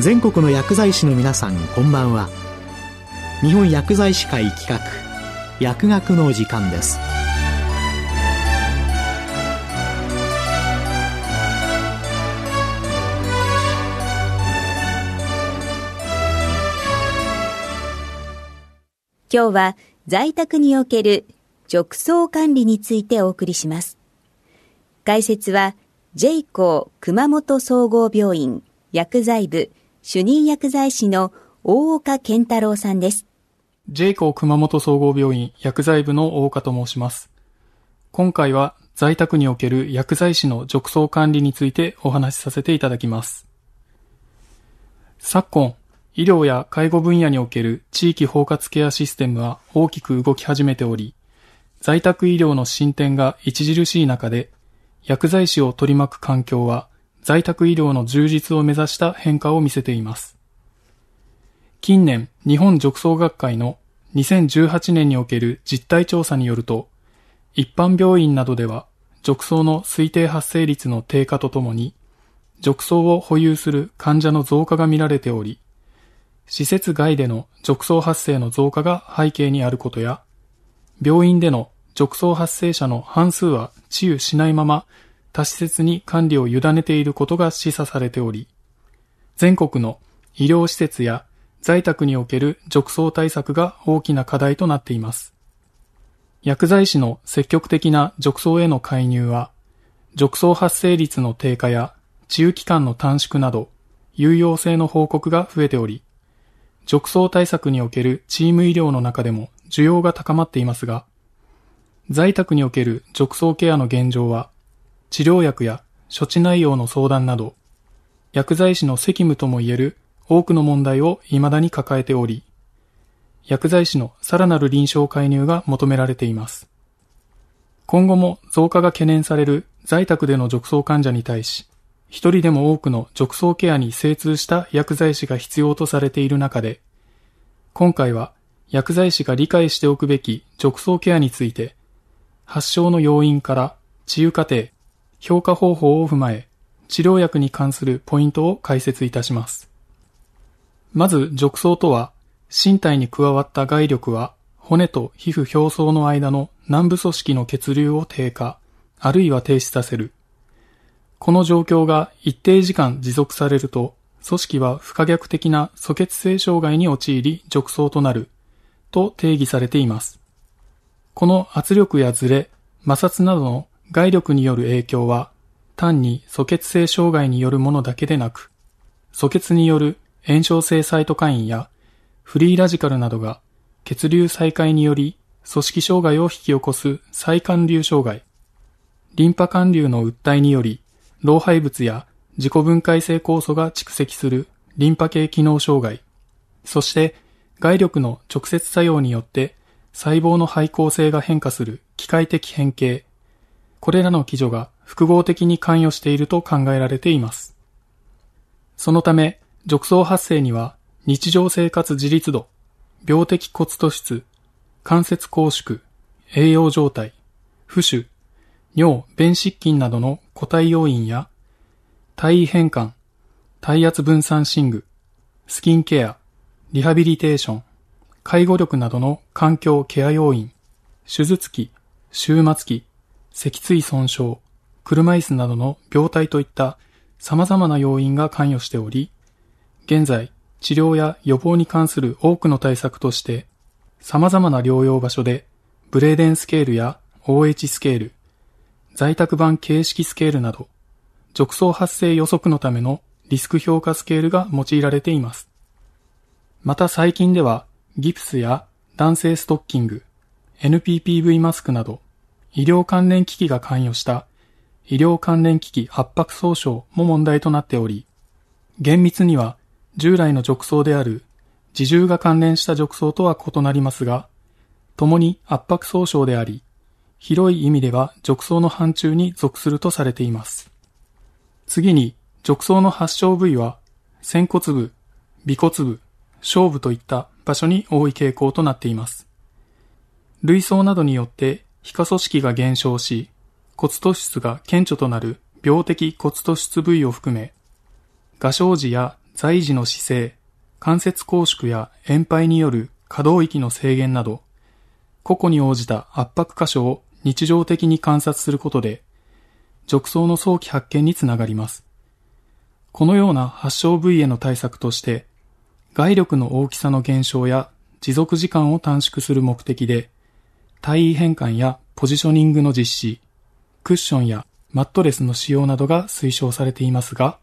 全国の薬剤師の皆さんこんばんは日本薬剤師会企画薬学の時間です今日は在宅における褥瘡管理についてお送りします。解説は j コー熊本総合病院薬剤部主任薬剤師の大岡健太郎さんです。j コ熊本総合病院薬剤部の大岡と申します。今回は在宅における薬剤師の褥瘡管理についてお話しさせていただきます。昨今、医療や介護分野における地域包括ケアシステムは大きく動き始めており、在宅医療の進展が著しい中で、薬剤師を取り巻く環境は在宅医療の充実を目指した変化を見せています。近年、日本褥瘡学会の2018年における実態調査によると、一般病院などでは、褥瘡の推定発生率の低下とともに、褥瘡を保有する患者の増加が見られており、施設外での褥瘡発生の増加が背景にあることや、病院での褥瘡発生者の半数は治癒しないまま他施設に管理を委ねていることが示唆されており、全国の医療施設や在宅における褥瘡対策が大きな課題となっています。薬剤師の積極的な褥瘡への介入は、褥瘡発生率の低下や治癒期間の短縮など、有用性の報告が増えており、褥瘡対策におけるチーム医療の中でも需要が高まっていますが、在宅における褥瘡ケアの現状は、治療薬や処置内容の相談など、薬剤師の責務ともいえる多くの問題を未だに抱えており、薬剤師のさらなる臨床介入が求められています。今後も増加が懸念される在宅での褥瘡患者に対し、一人でも多くの褥瘡ケアに精通した薬剤師が必要とされている中で、今回は薬剤師が理解しておくべき褥瘡ケアについて、発症の要因から治癒過程、評価方法を踏まえ、治療薬に関するポイントを解説いたします。まず、褥瘡とは、身体に加わった外力は、骨と皮膚表層の間の軟部組織の血流を低下、あるいは停止させる。この状況が一定時間持続されると、組織は不可逆的な素血性障害に陥り褥瘡となる、と定義されています。この圧力やズレ、摩擦などの外力による影響は、単に素血性障害によるものだけでなく、素血による炎症性サイトカインやフリーラジカルなどが血流再開により組織障害を引き起こす再管流障害、リンパ管流の訴えにより老廃物や自己分解性酵素が蓄積するリンパ系機能障害、そして外力の直接作用によって細胞の配構性が変化する機械的変形、これらの基準が複合的に関与していると考えられています。そのため、褥瘡発生には日常生活自立度、病的骨突出、関節拘縮、栄養状態、浮腫、尿、便失禁などの固体要因や、体位変換、体圧分散寝具、スキンケア、リハビリテーション、介護力などの環境ケア要因、手術期、終末期、脊椎損傷、車椅子などの病態といった様々な要因が関与しており、現在、治療や予防に関する多くの対策として、様々な療養場所で、ブレーデンスケールや OH スケール、在宅版形式スケールなど、褥瘡発生予測のためのリスク評価スケールが用いられています。また最近では、ギプスや男性ストッキング、NPPV マスクなど、医療関連機器が関与した医療関連機器圧迫損傷も問題となっており、厳密には従来の褥瘡である自重が関連した褥瘡とは異なりますが、共に圧迫損傷であり、広い意味では褥瘡の範疇に属するとされています。次に、褥瘡の発症部位は、仙骨部、尾骨部、小部といった場所に多い傾向となっています。類層などによって皮下組織が減少し、骨突出が顕著となる病的骨突出部位を含め、画生児や在時の姿勢、関節拘縮や円廃による可動域の制限など、個々に応じた圧迫箇所を日常的に観察することで、褥瘡の早期発見につながります。このような発症部位への対策として、外力の大きさの減少や持続時間を短縮する目的で、体位変換やポジショニングの実施、クッションやマットレスの使用などが推奨されていますが、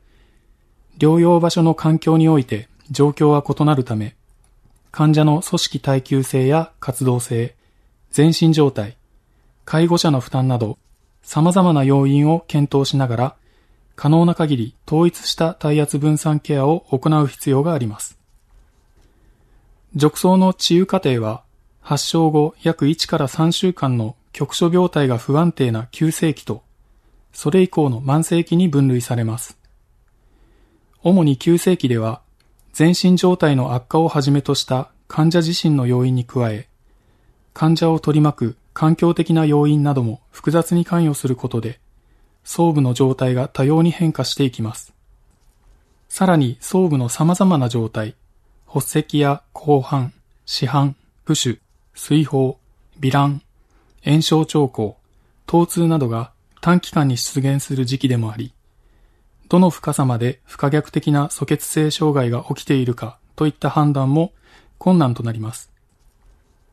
療養場所の環境において状況は異なるため、患者の組織耐久性や活動性、全身状態、介護者の負担など、様々な要因を検討しながら、可能な限り統一した体圧分散ケアを行う必要があります。褥瘡の治癒過程は、発症後約1から3週間の局所病態が不安定な急性期と、それ以降の慢性期に分類されます。主に急性期では、全身状態の悪化をはじめとした患者自身の要因に加え、患者を取り巻く環境的な要因なども複雑に関与することで、装部の状態が多様に変化していきます。さらに装部の様々な状態、発石や後半、市販、プシュ、水泡、微乱、炎症兆候、疼痛などが短期間に出現する時期でもあり、どの深さまで不可逆的な素血性障害が起きているかといった判断も困難となります。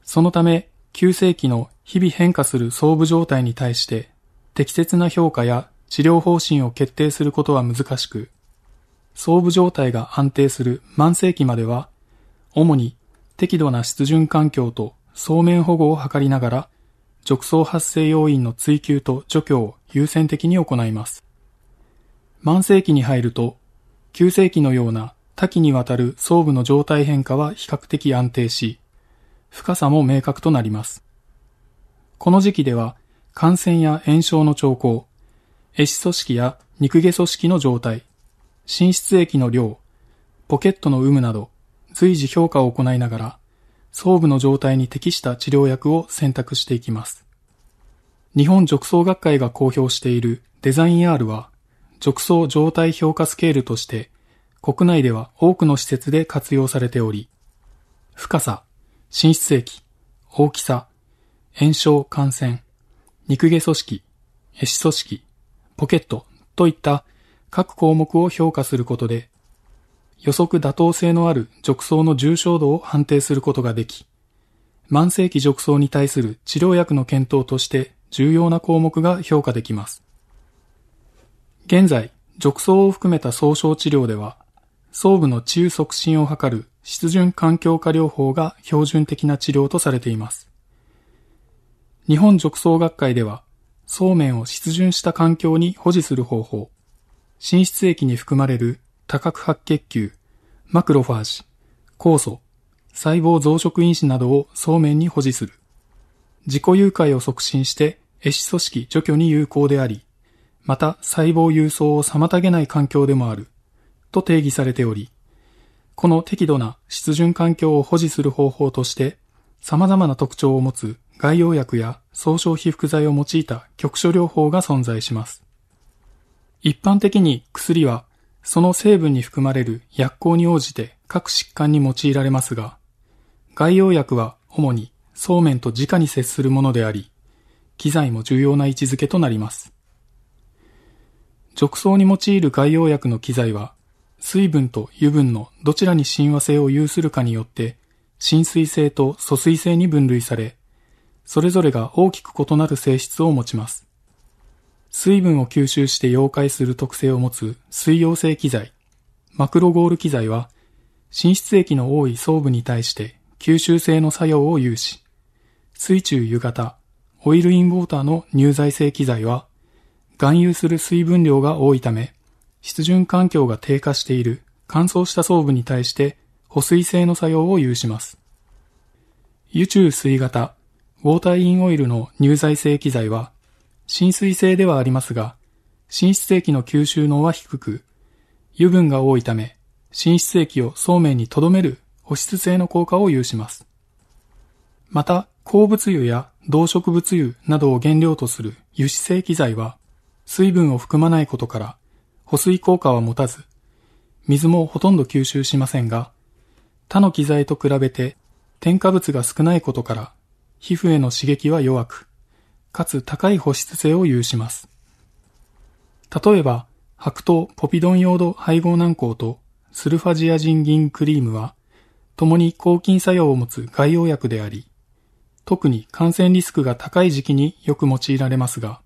そのため、急性期の日々変化する装部状態に対して適切な評価や治療方針を決定することは難しく、装部状態が安定する慢性期までは、主に適度な湿潤環境と層面保護を図りながら、褥瘡発生要因の追求と除去を優先的に行います。慢性期に入ると、急性期のような多岐にわたる装部の状態変化は比較的安定し、深さも明確となります。この時期では、感染や炎症の兆候、壊死組織や肉毛組織の状態、心室液の量、ポケットの有無など、随時評価を行いながら、装部の状態に適した治療薬を選択していきます。日本褥瘡学会が公表しているデザイン R は、褥瘡状態評価スケールとして、国内では多くの施設で活用されており、深さ、心室液、大きさ、炎症感染、肉毛組織、壊死組織、ポケットといった各項目を評価することで、予測妥当性のある褥瘡の重症度を判定することができ、慢性期褥瘡に対する治療薬の検討として重要な項目が評価できます。現在、褥瘡を含めた総称治療では、装部の治癒促進を図る湿潤環境化療法が標準的な治療とされています。日本褥瘡学会では、そうめんを湿潤した環境に保持する方法、心室液に含まれる多角白血球、マクロファージ、酵素、細胞増殖因子などをそうめんに保持する、自己誘拐を促進して壊死組織除去に有効であり、また細胞輸送を妨げない環境でもある、と定義されており、この適度な湿潤環境を保持する方法として、様々な特徴を持つ外用薬や総称被覆剤を用いた局所療法が存在します。一般的に薬はその成分に含まれる薬効に応じて各疾患に用いられますが、外用薬は主にそうめんと直に接するものであり、機材も重要な位置づけとなります。褥瘡に用いる外用薬の機材は、水分と油分のどちらに親和性を有するかによって、浸水性と疎水性に分類され、それぞれが大きく異なる性質を持ちます。水分を吸収して溶解する特性を持つ水溶性機材、マクロゴール機材は、浸出液の多い装部に対して吸収性の作用を有し、水中湯型、オイルインウォーターの乳剤性機材は、含有する水分量が多いため、湿潤環境が低下している乾燥した装部に対して保水性の作用を有します。油中水型、ウォーターインオイルの乳剤性機材は、浸水性ではありますが、浸出液の吸収能は低く、油分が多いため、浸出液をそうめんに留める保湿性の効果を有します。また、鉱物油や動植物油などを原料とする油脂性機材は、水分を含まないことから、保水効果は持たず、水もほとんど吸収しませんが、他の機材と比べて添加物が少ないことから皮膚への刺激は弱く、かつ高い保湿性を有します。例えば、白桃ポピドン用土配合軟膏とスルファジアジン銀クリームは、共に抗菌作用を持つ外用薬であり、特に感染リスクが高い時期によく用いられますが、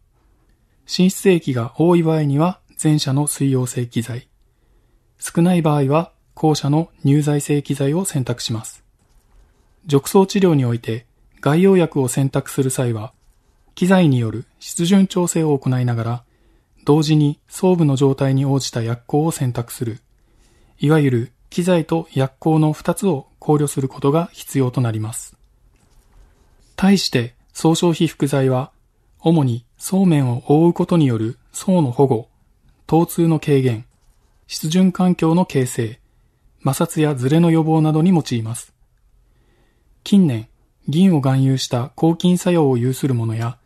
浸出液が多い場合には前者の水溶性機材、少ない場合は後者の乳剤性機材を選択します。褥瘡治療において外用薬を選択する際は、機材による湿潤調整を行いながら、同時に装部の状態に応じた薬効を選択する、いわゆる機材と薬効の2つを考慮することが必要となります。対して総消費副剤は、主にそうめんを覆うことによる層の保護、疼痛の軽減、湿潤環境の形成、摩擦やズレの予防などに用います。近年、銀を含有した抗菌作用を有するものや、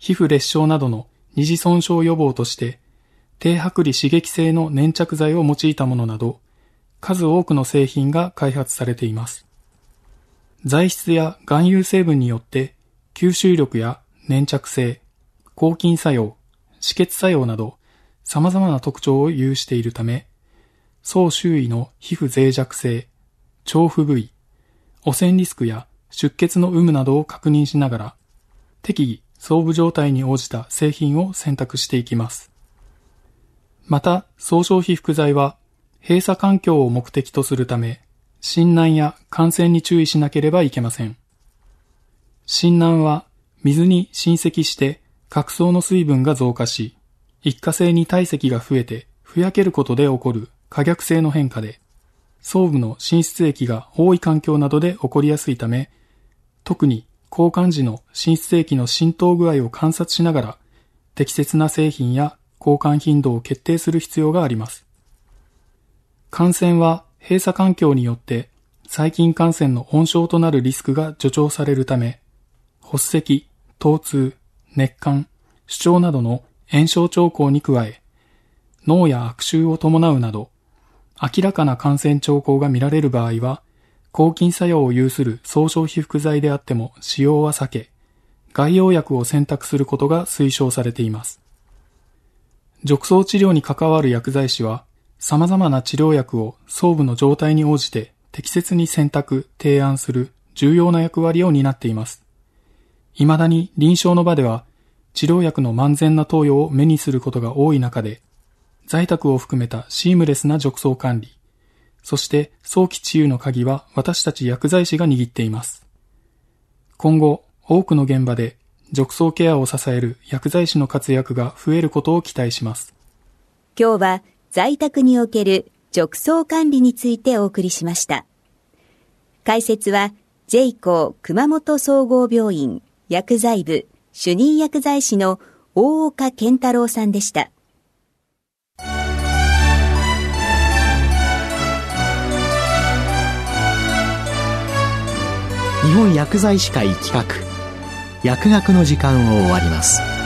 皮膚裂傷などの二次損傷予防として、低剥離刺激性の粘着剤を用いたものなど、数多くの製品が開発されています。材質や含有成分によって吸収力や粘着性、抗菌作用、止血作用など様々な特徴を有しているため、総周囲の皮膚脆弱性、調布部位、汚染リスクや出血の有無などを確認しながら、適宜装部状態に応じた製品を選択していきます。また、総消費副剤は閉鎖環境を目的とするため、診断や感染に注意しなければいけません。診断は水に浸積して角層の水分が増加し、一過性に体積が増えてふやけることで起こる可逆性の変化で、装部の浸出液が多い環境などで起こりやすいため、特に交換時の浸出液の浸透具合を観察しながら、適切な製品や交換頻度を決定する必要があります。感染は閉鎖環境によって細菌感染の温床となるリスクが助長されるため、発石、疼痛、熱感、主張などの炎症兆候に加え、脳や悪臭を伴うなど、明らかな感染兆候が見られる場合は、抗菌作用を有する総消費副剤であっても使用は避け、外用薬を選択することが推奨されています。褥瘡治療に関わる薬剤師は、様々な治療薬を装部の状態に応じて適切に選択、提案する重要な役割を担っています。未だに臨床の場では治療薬の万全な投与を目にすることが多い中で、在宅を含めたシームレスな褥瘡管理、そして早期治癒の鍵は私たち薬剤師が握っています。今後、多くの現場で褥瘡ケアを支える薬剤師の活躍が増えることを期待します。今日は在宅における褥瘡管理についてお送りしました。解説は j コー熊本総合病院薬剤部主任薬剤師の大岡健太郎さんでした。本薬剤師会企画薬学の時間を終わります。